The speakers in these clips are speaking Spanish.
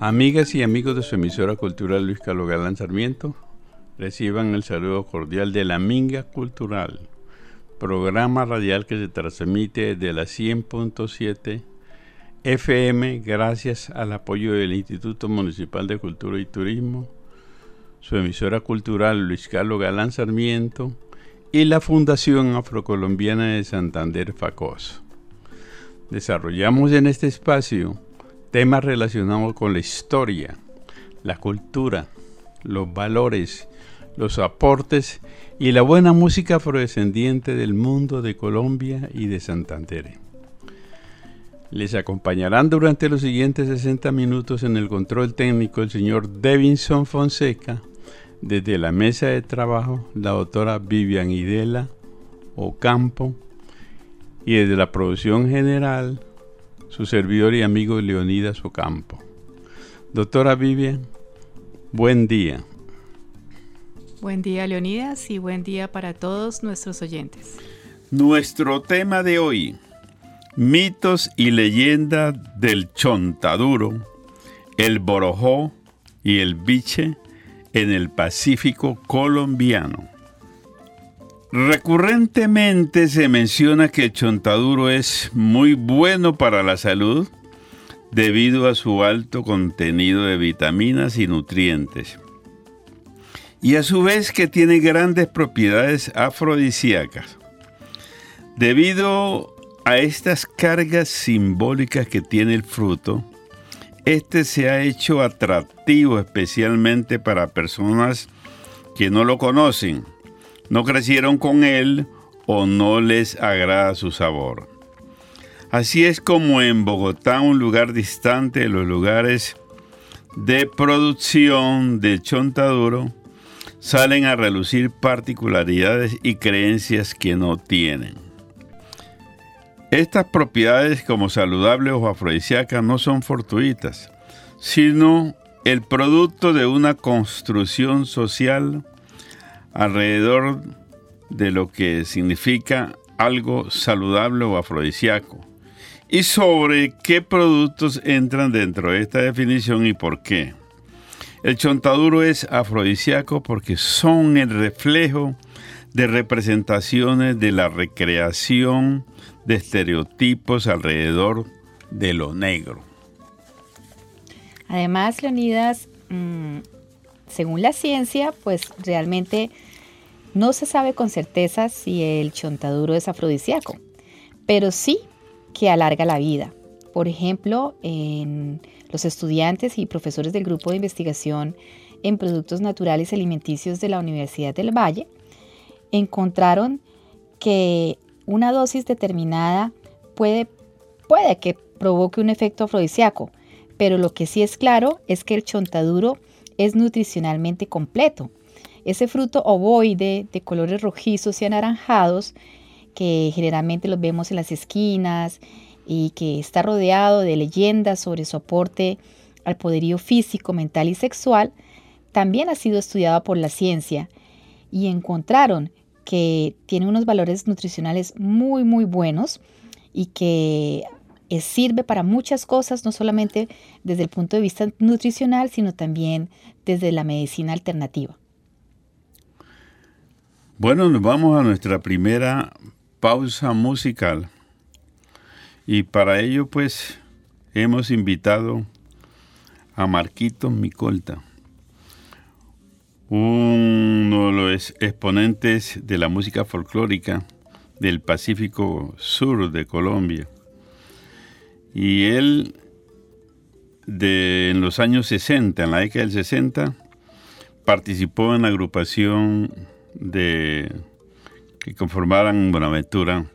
Amigas y amigos de su emisora cultural Luis Carlos Galán Sarmiento, reciban el saludo cordial de la Minga Cultural, programa radial que se transmite desde la 100.7 FM gracias al apoyo del Instituto Municipal de Cultura y Turismo, su emisora cultural Luis Carlos Galán Sarmiento y la Fundación Afrocolombiana de Santander FACOS. Desarrollamos en este espacio temas relacionados con la historia, la cultura, los valores, los aportes y la buena música afrodescendiente del mundo de Colombia y de Santander. Les acompañarán durante los siguientes 60 minutos en el control técnico el señor Devinson Fonseca, desde la mesa de trabajo la doctora Vivian Idela Ocampo y desde la producción general su servidor y amigo Leonidas Ocampo. Doctora Vivian, buen día. Buen día Leonidas y buen día para todos nuestros oyentes. Nuestro tema de hoy, mitos y leyendas del chontaduro, el borojó y el biche en el Pacífico colombiano. Recurrentemente se menciona que el chontaduro es muy bueno para la salud debido a su alto contenido de vitaminas y nutrientes. Y a su vez que tiene grandes propiedades afrodisíacas. Debido a estas cargas simbólicas que tiene el fruto, este se ha hecho atractivo especialmente para personas que no lo conocen no crecieron con él o no les agrada su sabor. Así es como en Bogotá, un lugar distante de los lugares de producción del chontaduro, salen a relucir particularidades y creencias que no tienen. Estas propiedades como saludables o afrodisíacas no son fortuitas, sino el producto de una construcción social alrededor de lo que significa algo saludable o afrodisíaco y sobre qué productos entran dentro de esta definición y por qué. El chontaduro es afrodisíaco porque son el reflejo de representaciones de la recreación de estereotipos alrededor de lo negro. Además, Leonidas, mm, según la ciencia, pues realmente no se sabe con certeza si el chontaduro es afrodisíaco, pero sí que alarga la vida. Por ejemplo, en los estudiantes y profesores del grupo de investigación en productos naturales y alimenticios de la Universidad del Valle encontraron que una dosis determinada puede, puede que provoque un efecto afrodisíaco, pero lo que sí es claro es que el chontaduro es nutricionalmente completo. Ese fruto ovoide de colores rojizos y anaranjados que generalmente los vemos en las esquinas y que está rodeado de leyendas sobre su aporte al poderío físico, mental y sexual, también ha sido estudiado por la ciencia y encontraron que tiene unos valores nutricionales muy muy buenos y que sirve para muchas cosas, no solamente desde el punto de vista nutricional, sino también desde la medicina alternativa. Bueno, nos vamos a nuestra primera pausa musical. Y para ello, pues, hemos invitado a Marquito Micolta, uno de los exponentes de la música folclórica del Pacífico Sur de Colombia. Y él, de, en los años 60, en la década del 60, participó en la agrupación de que conformaran Buenaventura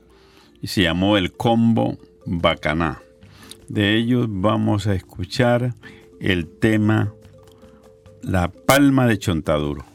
y se llamó el Combo Bacaná. De ellos vamos a escuchar el tema La Palma de Chontaduro.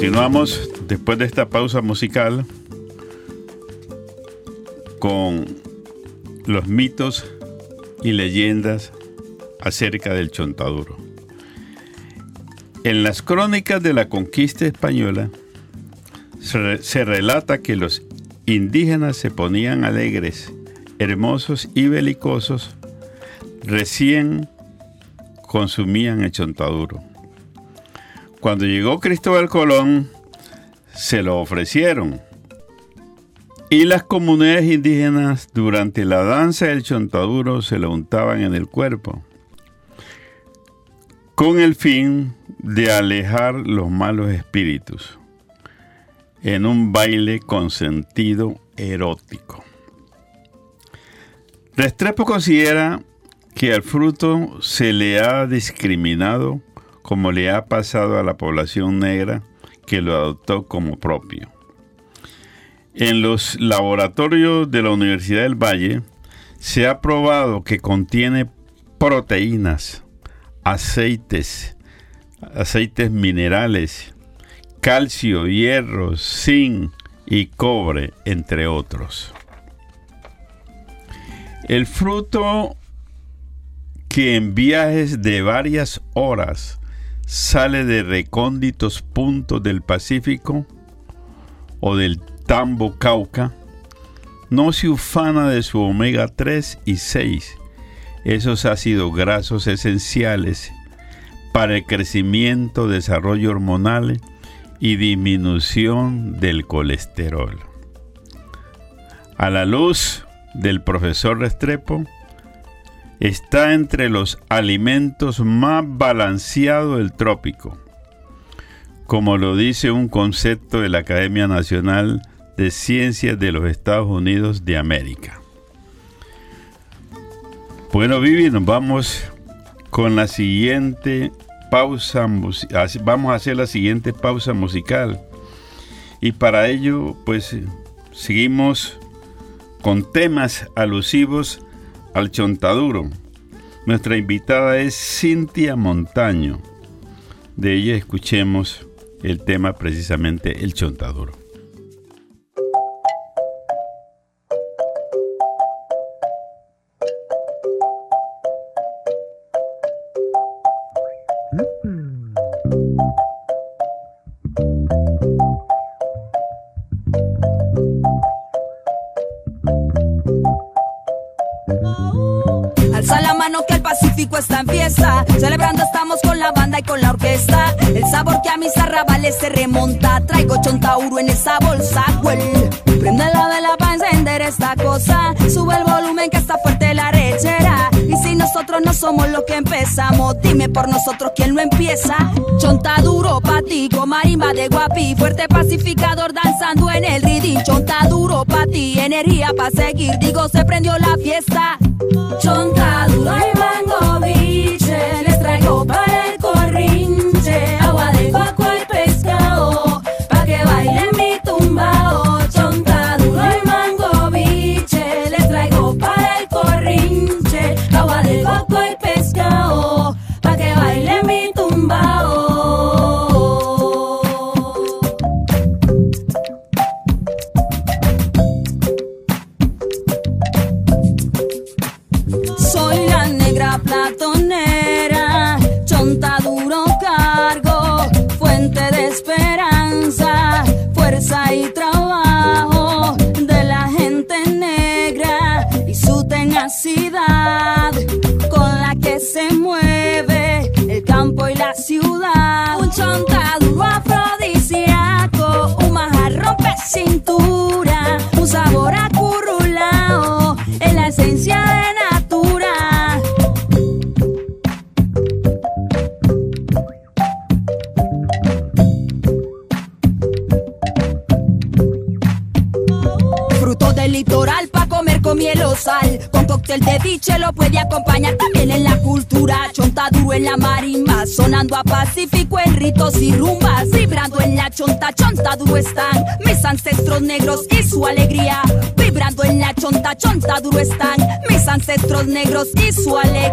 Continuamos después de esta pausa musical con los mitos y leyendas acerca del chontaduro. En las crónicas de la conquista española se, relata que los indígenas se ponían alegres, hermosos y belicosos recién consumían el chontaduro. Cuando llegó Cristóbal Colón, se lo ofrecieron. Y las comunidades indígenas durante la danza del chontaduro se lo untaban en el cuerpo, con el fin de alejar los malos espíritus, en un baile con sentido erótico. Restrepo considera que al fruto se le ha discriminado como le ha pasado a la población negra que lo adoptó como propio. En los laboratorios de la Universidad del Valle se ha probado que contiene proteínas, aceites, aceites minerales, calcio, hierro, zinc y cobre, entre otros. El fruto que en viajes de varias horas sale de recónditos puntos del Pacífico o del Tambo Cauca, no se ufana de su omega 3 y 6, esos ácidos grasos esenciales para el crecimiento, desarrollo hormonal y disminución del colesterol. A la luz del profesor Restrepo, está entre los alimentos más balanceados del trópico, como lo dice un concepto de la Academia Nacional de Ciencias de los Estados Unidos de América. Bueno, Vivi, nos vamos con la siguiente pausa, vamos a hacer la siguiente pausa musical. Y para ello, pues seguimos con temas alusivos al chontaduro. Nuestra invitada es Cintia Montaño. De ella escuchemos el tema precisamente el chontaduro. Sabor que a mis arrabales se remonta. Traigo chontauro en esa bolsa, güey. Prende la vela para encender esta cosa. Sube el volumen que está fuerte la rechera. Y si nosotros no somos los que empezamos, dime por nosotros quién lo empieza. Chonta duro pa' ti, con marimba de guapi. Fuerte pacificador danzando en el ridín. Chonta duro pa' ti, energía pa' seguir. Digo, se prendió la fiesta. Chonta ancestros negros y su alegría.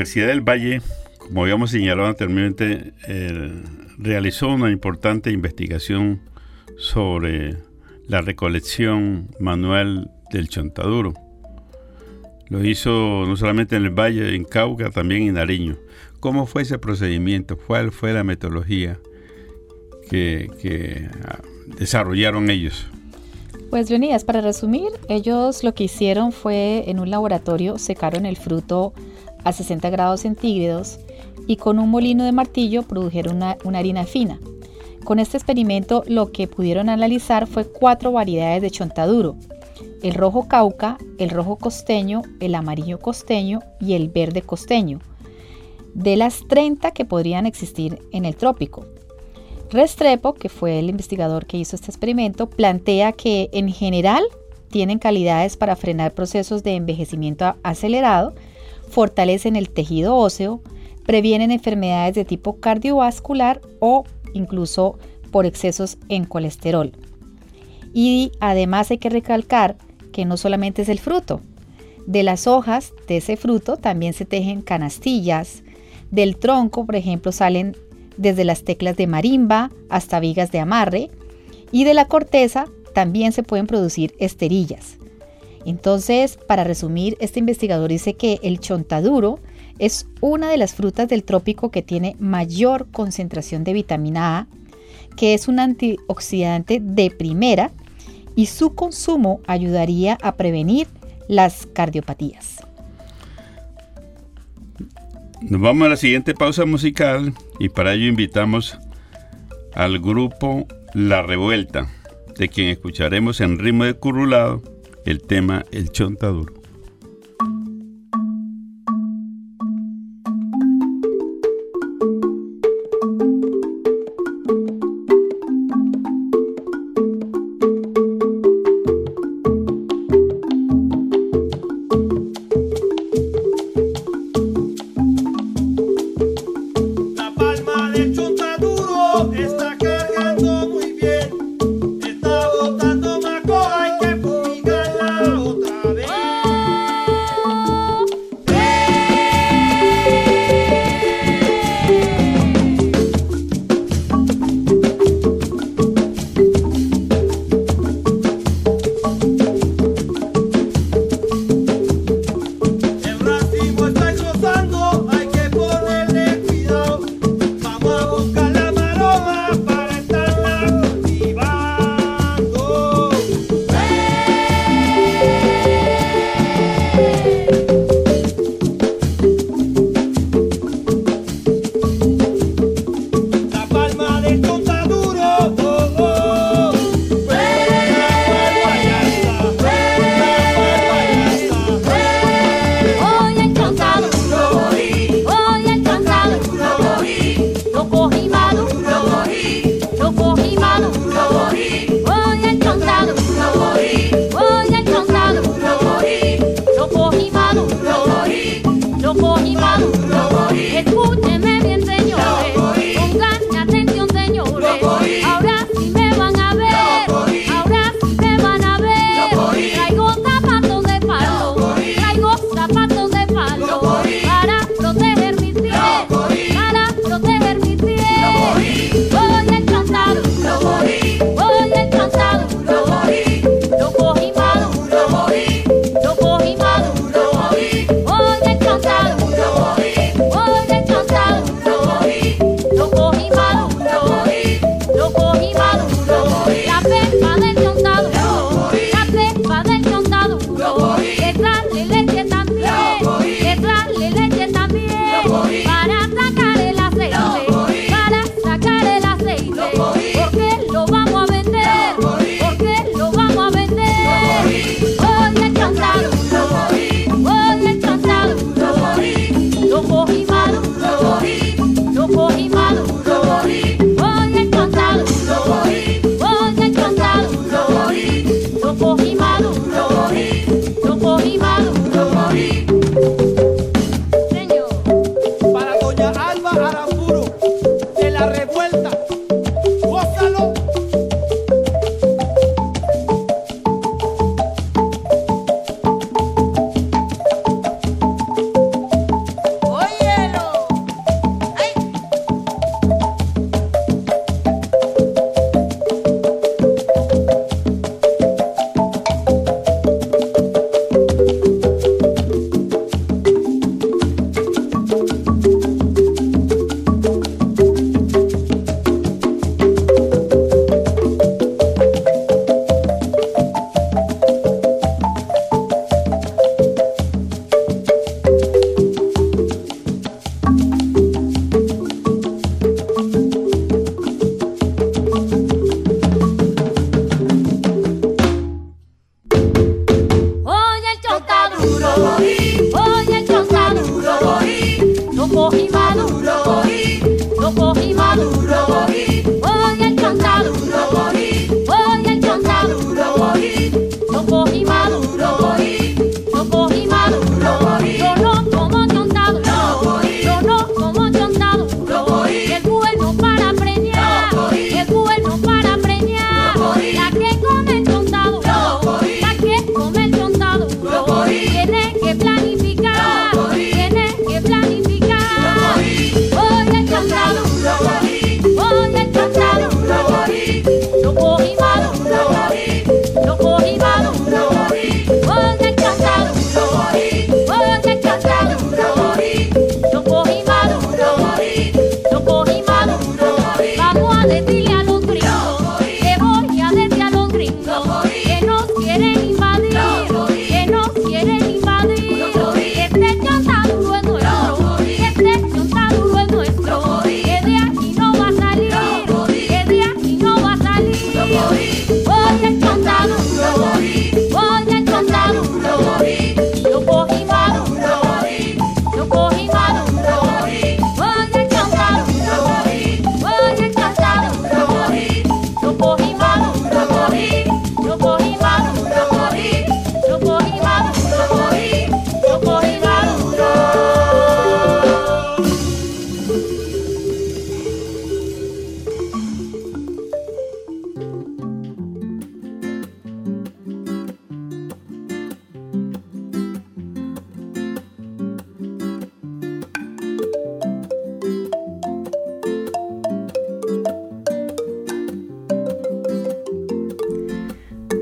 Universidad del Valle, como habíamos señalado anteriormente, eh, realizó una importante investigación sobre la recolección manual del chontaduro. Lo hizo no solamente en el Valle, en Cauca, también en Nariño. ¿Cómo fue ese procedimiento? ¿Cuál fue la metodología que, ah, desarrollaron ellos? Pues Leonidas, para resumir, ellos lo que hicieron fue en un laboratorio secaron el fruto a 60 grados centígrados y con un molino de martillo produjeron una, una harina fina. Con este experimento lo que pudieron analizar fue cuatro variedades de chontaduro, el rojo cauca, el rojo costeño, el amarillo costeño y el verde costeño, de las 30 que podrían existir en el trópico. Restrepo, que fue el investigador que hizo este experimento, plantea que en general tienen calidades para frenar procesos de envejecimiento acelerado, fortalecen el tejido óseo, previenen enfermedades de tipo cardiovascular o incluso por excesos en colesterol. Y además hay que recalcar que no solamente es el fruto. De las hojas de ese fruto también se tejen canastillas. Del tronco, por ejemplo, salen desde las teclas de marimba hasta vigas de amarre. Y de la corteza también se pueden producir esterillas. Entonces, para resumir, este investigador dice que el chontaduro es una de las frutas del trópico que tiene mayor concentración de vitamina A, que es un antioxidante de primera y su consumo ayudaría a prevenir las cardiopatías. Nos vamos a la siguiente pausa musical y para ello invitamos al grupo La Revuelta, de quien escucharemos en ritmo de currulado el tema El Chontaduro.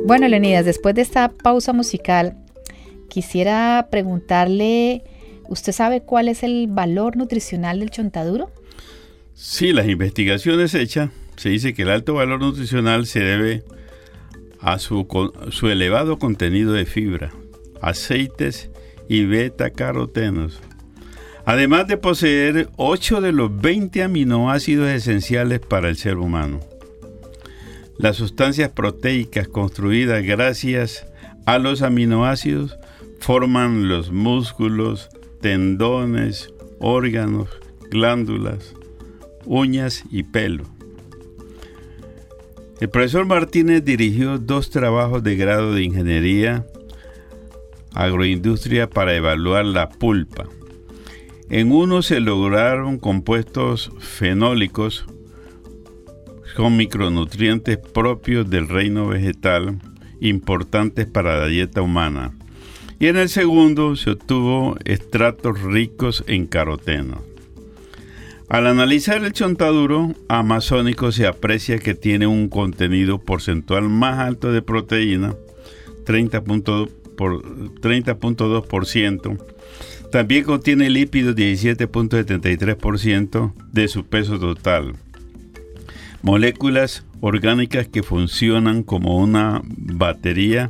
Bueno, Leonidas, después de esta pausa musical, quisiera preguntarle, ¿usted sabe cuál es el valor nutricional del chontaduro? Sí, las investigaciones hechas, se dice que el alto valor nutricional se debe a su, elevado contenido de fibra, aceites y beta-carotenos. Además de poseer 8 de los 20 aminoácidos esenciales para el ser humano. Las sustancias proteicas construidas gracias a los aminoácidos forman los músculos, tendones, órganos, glándulas, uñas y pelo. El profesor Martínez dirigió dos trabajos de grado de ingeniería agroindustria para evaluar la pulpa. En uno se lograron compuestos fenólicos con micronutrientes propios del reino vegetal importantes para la dieta humana. Y en el segundo se obtuvo estratos ricos en caroteno. Al analizar el chontaduro amazónico se aprecia que tiene un contenido porcentual más alto de proteína, 30.2%. También contiene lípidos 17.73% de su peso total. Moléculas orgánicas que funcionan como una batería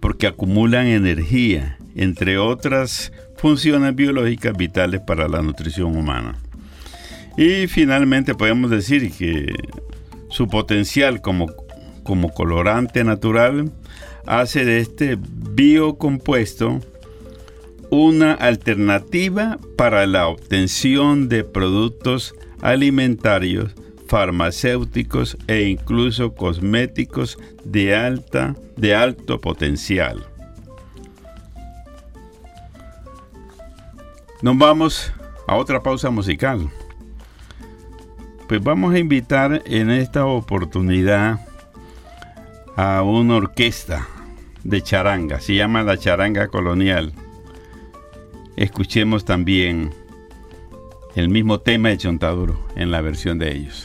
porque acumulan energía, entre otras funciones biológicas vitales para la nutrición humana. Y finalmente podemos decir que su potencial como, como colorante natural hace de este biocompuesto una alternativa para la obtención de productos alimentarios, farmacéuticos e incluso cosméticos de alta de alto potencial. Nos vamos a otra pausa musical. Pues vamos a invitar en esta oportunidad a una orquesta de charanga, se llama la charanga colonial. Escuchemos también el mismo tema de Chontaduro en la versión de ellos.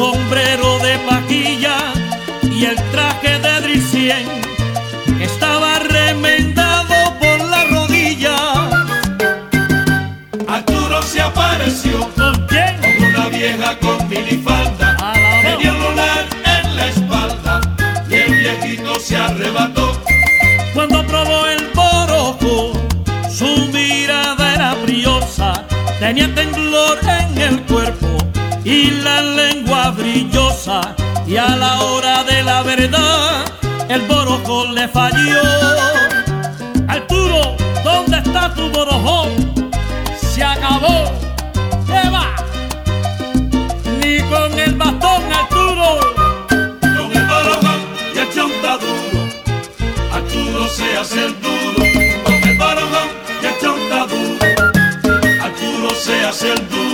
sombrero de paquilla y el traje de drisien estaba remendado por la rodilla. Arturo se apareció ¿Con quién? con una vieja con minifalda. Tenía un lunar en la espalda y el viejito se arrebató. Cuando probó el borojo, su mirada era briosa, tenía temblor en el cuerpo y la lengua brillosa. Y a la hora de la verdad, el borojo le falló. Arturo, ¿dónde está tu borojo? Se acabó. ¿Qué va? Ni con el bastón, Arturo. Con el barojón y el chontaduro, Arturo se hace el duro. Arturo se hace el duro. Con el barojón y el chontaduro, Arturo se hace el duro.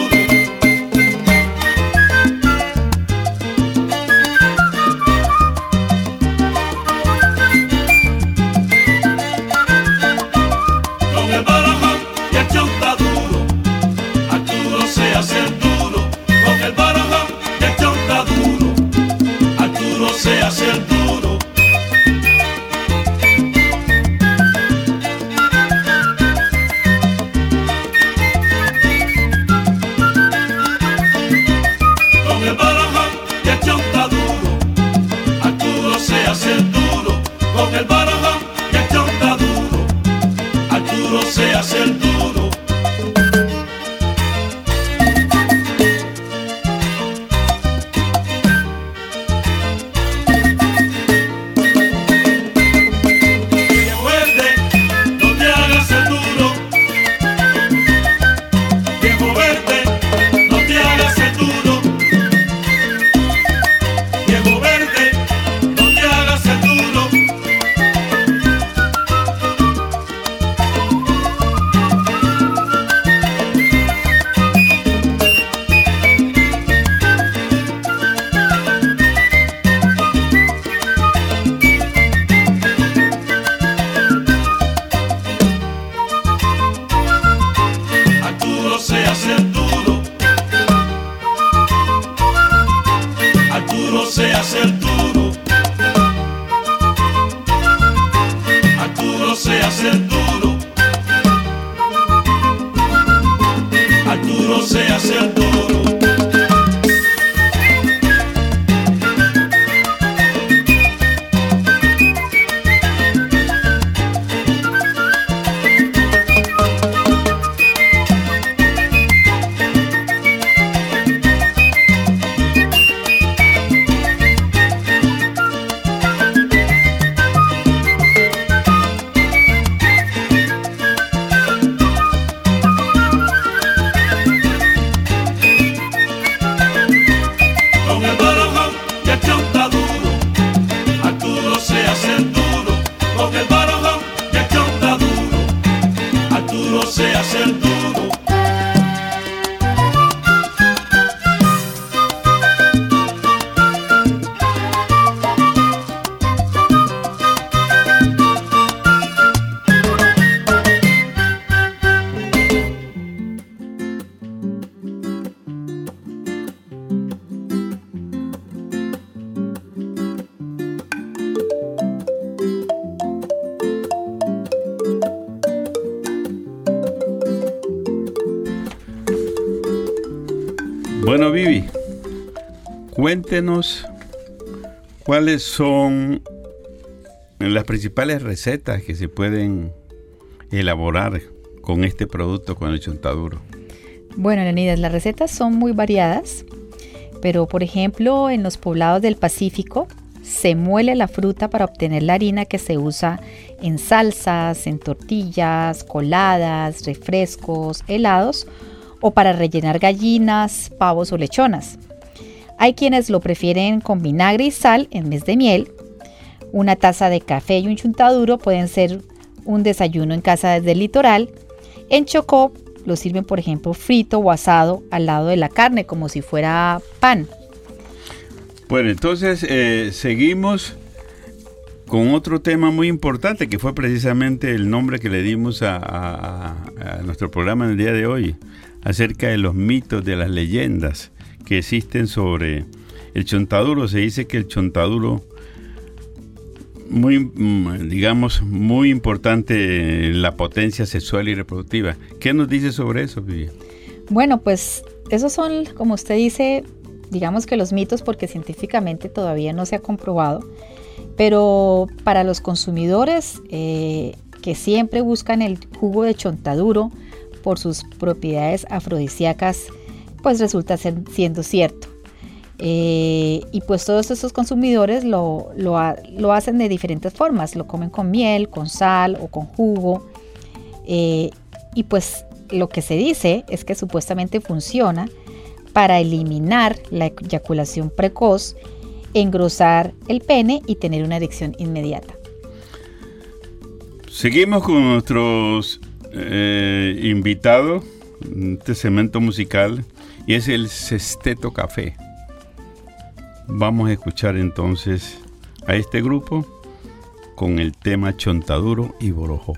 Cuéntenos cuáles son las principales recetas que se pueden elaborar con este producto, con el chontaduro. Bueno, Leonidas, las recetas son muy variadas, pero por ejemplo, en los poblados del Pacífico se muele la fruta para obtener la harina que se usa en salsas, en tortillas, coladas, refrescos, helados o para rellenar gallinas, pavos o lechonas. Hay quienes lo prefieren con vinagre y sal en vez de miel. Una taza de café y un chuntaduro pueden ser un desayuno en casa desde el litoral. En Chocó lo sirven, por ejemplo, frito o asado al lado de la carne, como si fuera pan. Bueno, entonces eh, seguimos con otro tema muy importante que fue precisamente el nombre que le dimos a, a- a nuestro programa en el día de hoy, acerca de los mitos, de las leyendas que existen sobre el chontaduro. Se dice que el chontaduro, muy, mm, digamos, muy importante la potencia sexual y reproductiva. ¿Qué nos dice sobre eso, Vivi? Bueno, pues esos son, como usted dice, digamos que los mitos porque científicamente todavía no se ha comprobado, pero para los consumidores eh, que siempre buscan el jugo de chontaduro por sus propiedades afrodisíacas, pues resulta siendo cierto. Eh, y pues todos estos consumidores lo, lo ha- lo hacen de diferentes formas, lo comen con miel, con sal o con jugo. Eh, y pues lo que se dice es que supuestamente funciona para eliminar la eyaculación precoz, engrosar el pene y tener una erección inmediata. Seguimos con nuestros eh, invitados, este cemento musical, y es el Sesteto Café. Vamos a escuchar entonces a este grupo con el tema Chontaduro y Borojo.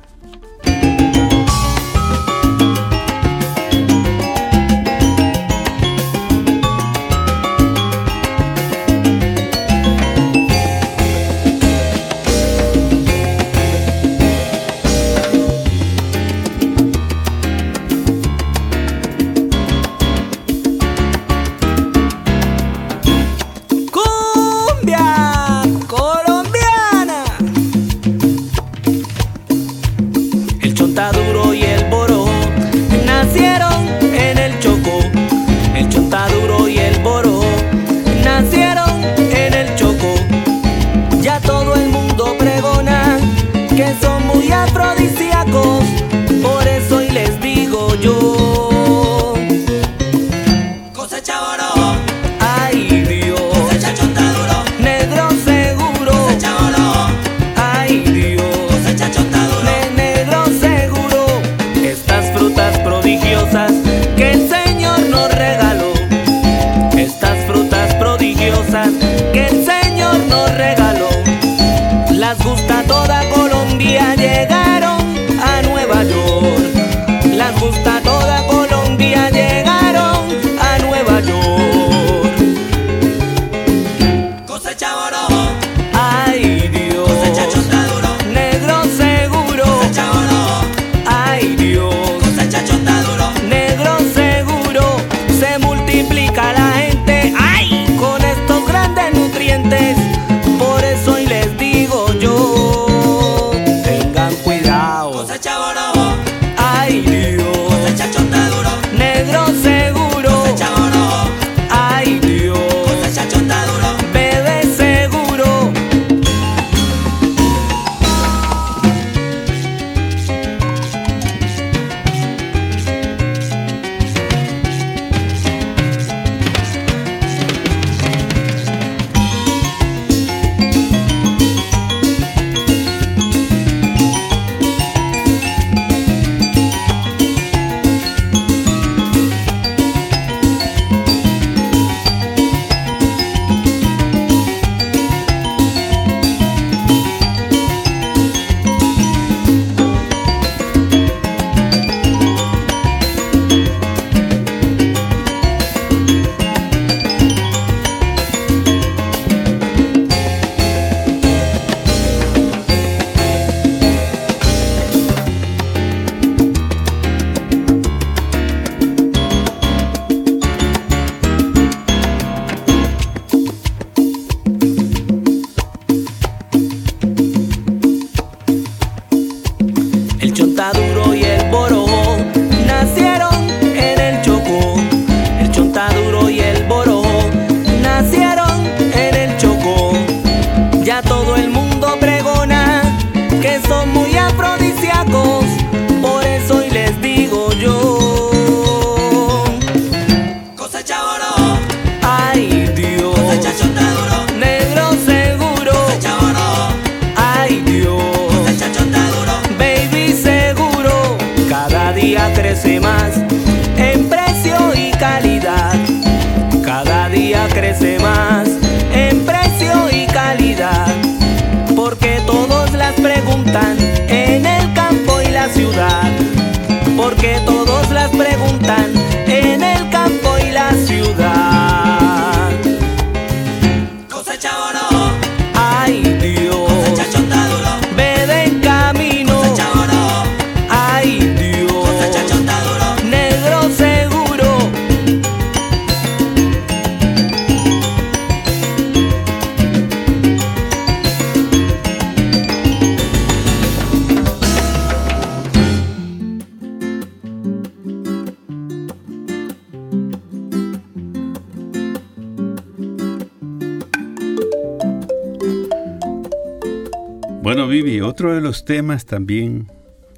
Vivi, otro de los temas también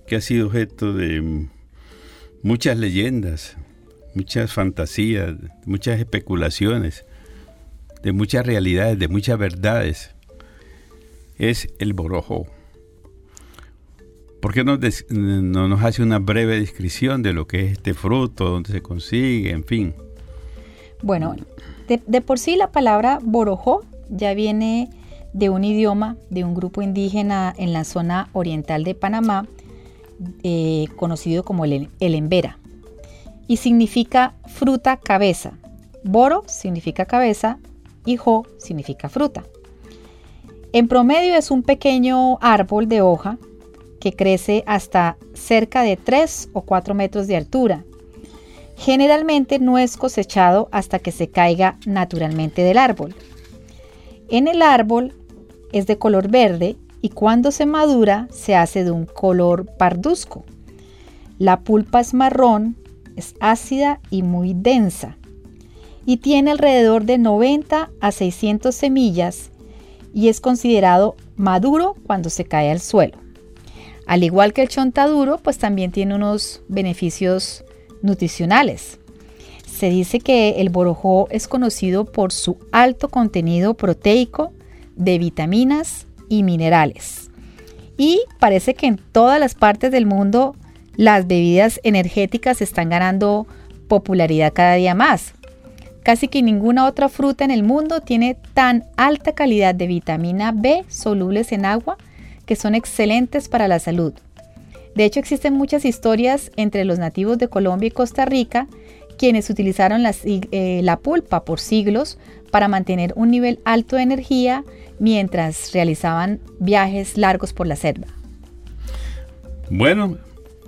que ha sido objeto de muchas leyendas, muchas fantasías, muchas especulaciones, de muchas realidades, de muchas verdades, es el borojo. ¿Por qué no, no nos hace una breve descripción de lo que es este fruto, dónde se consigue, en fin? Bueno, de, de por sí la palabra borojó ya viene de un idioma de un grupo indígena en la zona oriental de Panamá, eh, conocido como el, el embera, y significa fruta cabeza. Boro significa cabeza y jo significa fruta. En promedio es un pequeño árbol de hoja que crece hasta cerca de 3 o 4 metros de altura. Generalmente no es cosechado hasta que se caiga naturalmente del árbol. En el árbol es de color verde y cuando se madura se hace de un color parduzco. La pulpa es marrón, es ácida y muy densa y tiene alrededor de 90 a 600 semillas y es considerado maduro cuando se cae al suelo. Al igual que el chontaduro, pues también tiene unos beneficios nutricionales. Se dice que el borojó es conocido por su alto contenido proteico de vitaminas y minerales. Y parece que en todas las partes del mundo las bebidas energéticas están ganando popularidad cada día más. Casi que ninguna otra fruta en el mundo tiene tan alta calidad de vitamina B solubles en agua que son excelentes para la salud. De hecho, existen muchas historias entre los nativos de Colombia y Costa Rica quienes utilizaron eh, la pulpa por siglos para mantener un nivel alto de energía mientras realizaban viajes largos por la selva. Bueno,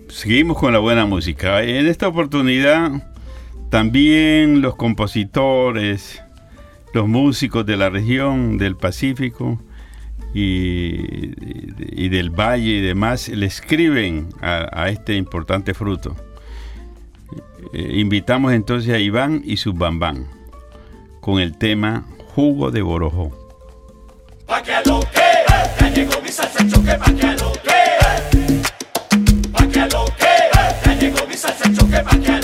seguimos con la buena música. En esta oportunidad también los compositores, los músicos de la región del Pacífico y, del Valle y demás le escriben a, este importante fruto. Eh, invitamos entonces a Iván y su bambán con el tema Jugo de Borojo. Pa' que lo que, ya llegó mi salsa choque, pa' que lo pa' que lo ya llegó mi salsa choque, pa' que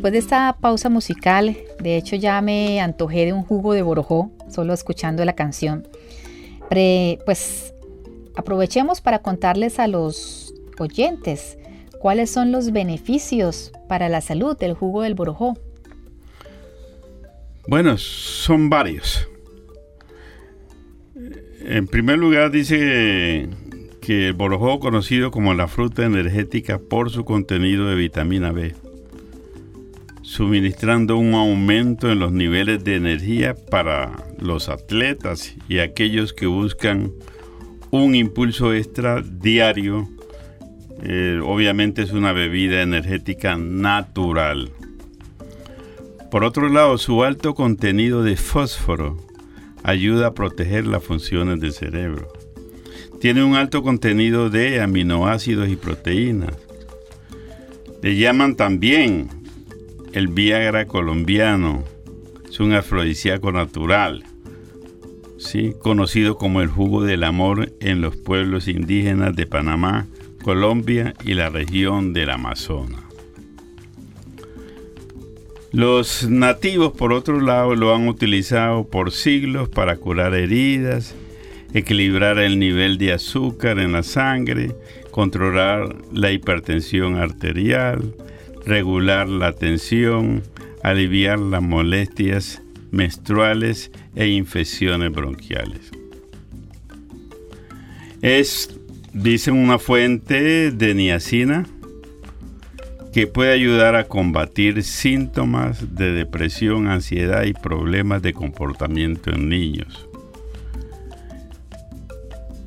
después de esta pausa musical, de hecho ya me antojé de un jugo de borojó, solo escuchando la canción. pues aprovechemos para contarles a los oyentes cuáles son los beneficios para la salud del jugo del borojó. Bueno, son varios. En primer lugar dice que el borojó conocido como la fruta energética por su contenido de vitamina B, suministrando un aumento en los niveles de energía para los atletas y aquellos que buscan un impulso extra diario. Eh, obviamente es una bebida energética natural. Por otro lado, su alto contenido de fósforo ayuda a proteger las funciones del cerebro. Tiene un alto contenido de aminoácidos y proteínas. Le llaman también el Viagra colombiano. Es un afrodisíaco natural, ¿sí? conocido como el jugo del amor en los pueblos indígenas de Panamá, Colombia y la región del Amazonas. Los nativos, por otro lado, lo han utilizado por siglos para curar heridas, equilibrar el nivel de azúcar en la sangre, controlar la hipertensión arterial, regular la tensión, aliviar las molestias menstruales e infecciones bronquiales. Es, dice una fuente de niacina, que puede ayudar a combatir síntomas de depresión, ansiedad y problemas de comportamiento en niños.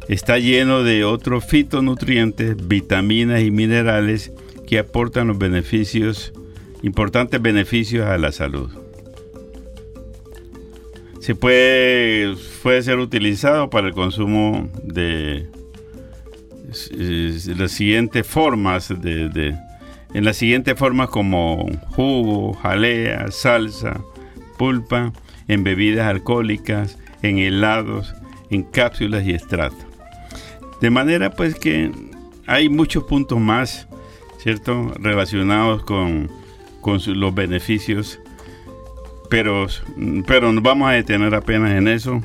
Está lleno de otros fitonutrientes, vitaminas y minerales que aportan los beneficios, importantes beneficios a la salud. Se puede, puede ser utilizado para el consumo de, las siguientes formas de en las siguientes formas como jugo, jalea, salsa, pulpa, en bebidas alcohólicas, en helados, en cápsulas y extractos. De manera pues que hay muchos puntos más, ¿cierto?, relacionados con, los beneficios, pero, pero nos vamos a detener apenas en eso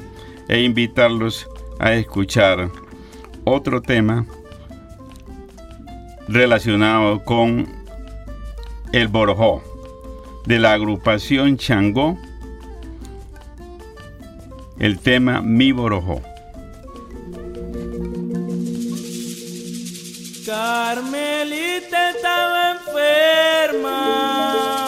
e invitarlos a escuchar otro tema relacionado con el Borojó, de la agrupación Changó, el tema Mi Borojó. Carmelita estaba enferma.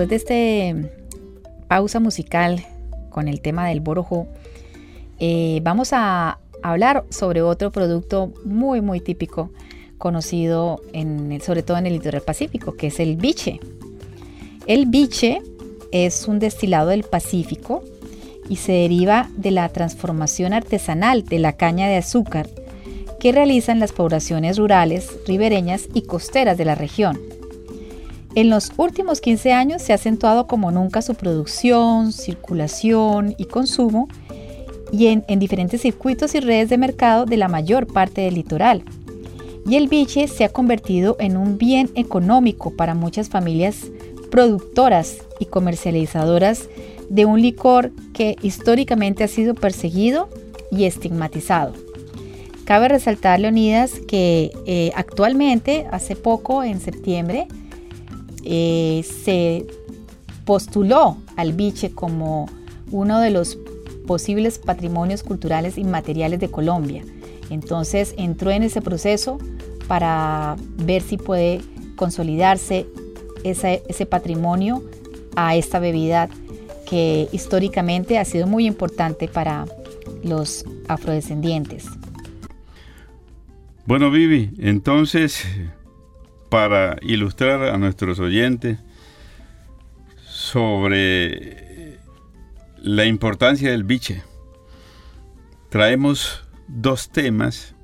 después de este pausa musical con el tema del borojo, eh, vamos a hablar sobre otro producto muy muy típico conocido en, sobre todo en el litoral pacífico, que es el biche. El biche es un destilado del Pacífico y se deriva de la transformación artesanal de la caña de azúcar que realizan las poblaciones rurales, ribereñas y costeras de la región. En los últimos 15 años se ha acentuado como nunca su producción, circulación y consumo y en, en, diferentes circuitos y redes de mercado de la mayor parte del litoral. Y el biche se ha convertido en un bien económico para muchas familias productoras y comercializadoras de un licor que históricamente ha sido perseguido y estigmatizado. Cabe resaltar, Leonidas, que eh, actualmente, hace poco, en septiembre, eh, se postuló al biche como uno de los posibles patrimonios culturales inmateriales de Colombia. Entonces entró en ese proceso para ver si puede consolidarse ese, patrimonio a esta bebida que históricamente ha sido muy importante para los afrodescendientes. Bueno, Vivi, entonces, para ilustrar a nuestros oyentes sobre la importancia del biche, traemos dos temas.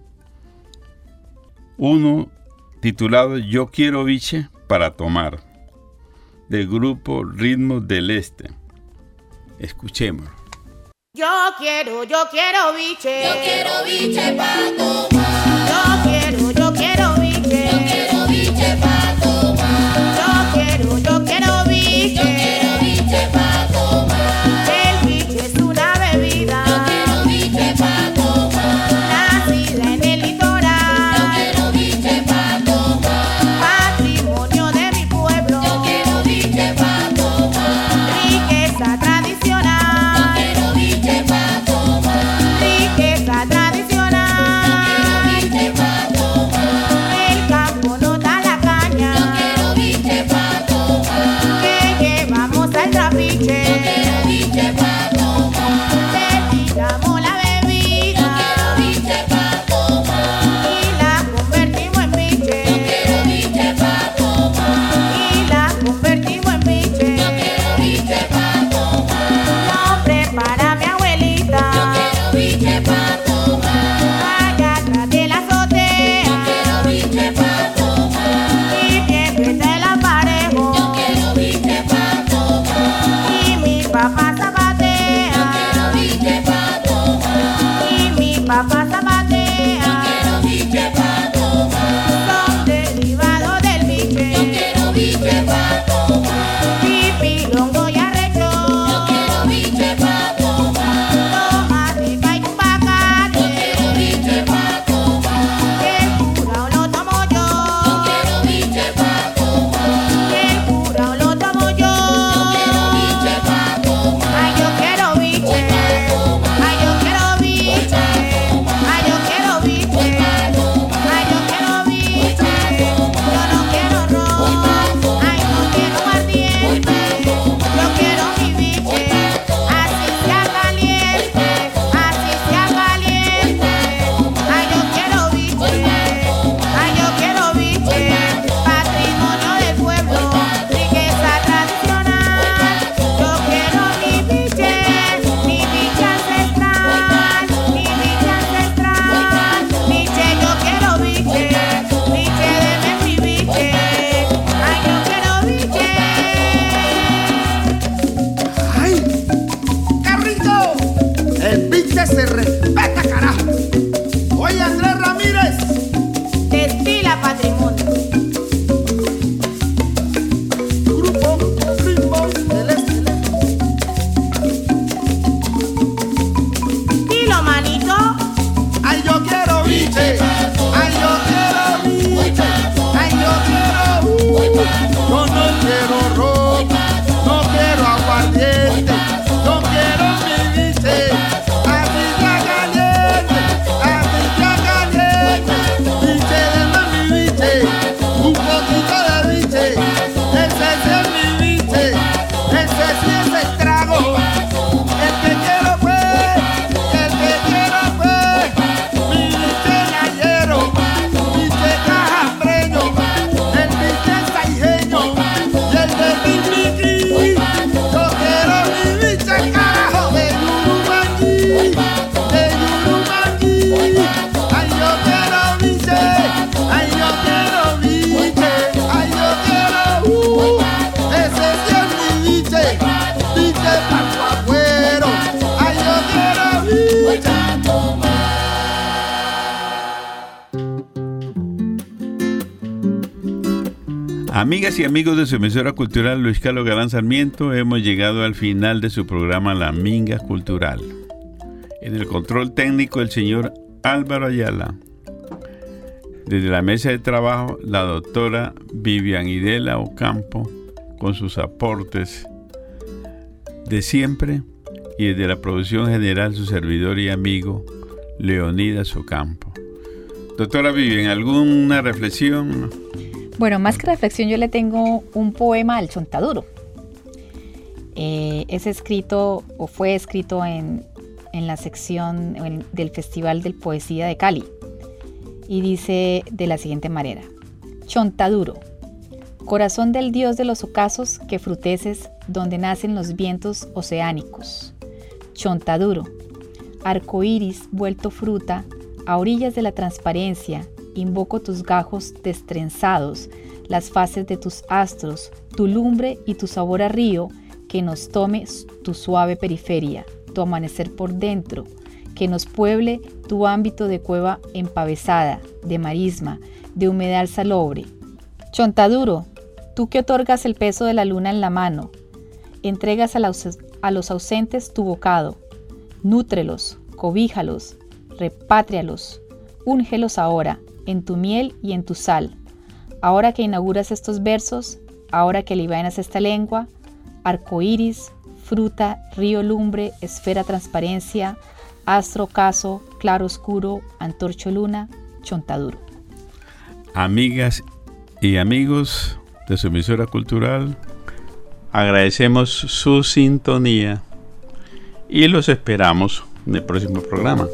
Uno titulado Yo quiero biche para tomar del grupo Ritmo del Este. Escuchemos. Yo quiero, yo quiero biche. Yo quiero biche para tomar. Yo quiero, amigos de su emisora cultural Luis Carlos Galán Sarmiento, hemos llegado al final de su programa La Minga Cultural. En el control técnico el señor Álvaro Ayala. Desde la mesa de trabajo la doctora Vivian Idela Ocampo con sus aportes de siempre y desde la producción general su servidor y amigo Leonidas Ocampo. Doctora Vivian, ¿alguna reflexión? Bueno, más que reflexión, yo le tengo un poema al Chontaduro. Eh, es escrito o fue escrito en, en la sección del Festival del Poesía de Cali y dice de la siguiente manera: Chontaduro, corazón del dios de los ocasos que fruteces donde nacen los vientos oceánicos. Chontaduro, arco iris vuelto fruta, a orillas de la transparencia, invoco tus gajos destrenzados, las fases de tus astros, tu lumbre y tu sabor a río, que nos tome tu suave periferia, tu amanecer por dentro, que nos pueble tu ámbito de cueva empavesada, de marisma, de humedal salobre. Chontaduro, tú que otorgas el peso de la luna en la mano, entregas a los ausentes tu bocado, nútrelos, cobíjalos, repátrialos, úngelos ahora, en tu miel y en tu sal. Ahora que inauguras estos versos, ahora que libanas esta lengua, arcoíris, fruta, río lumbre, esfera transparencia, astro caso, claro oscuro, antorcho luna, chontaduro. Amigas y amigos de su emisora cultural, agradecemos su sintonía y los esperamos en el próximo programa.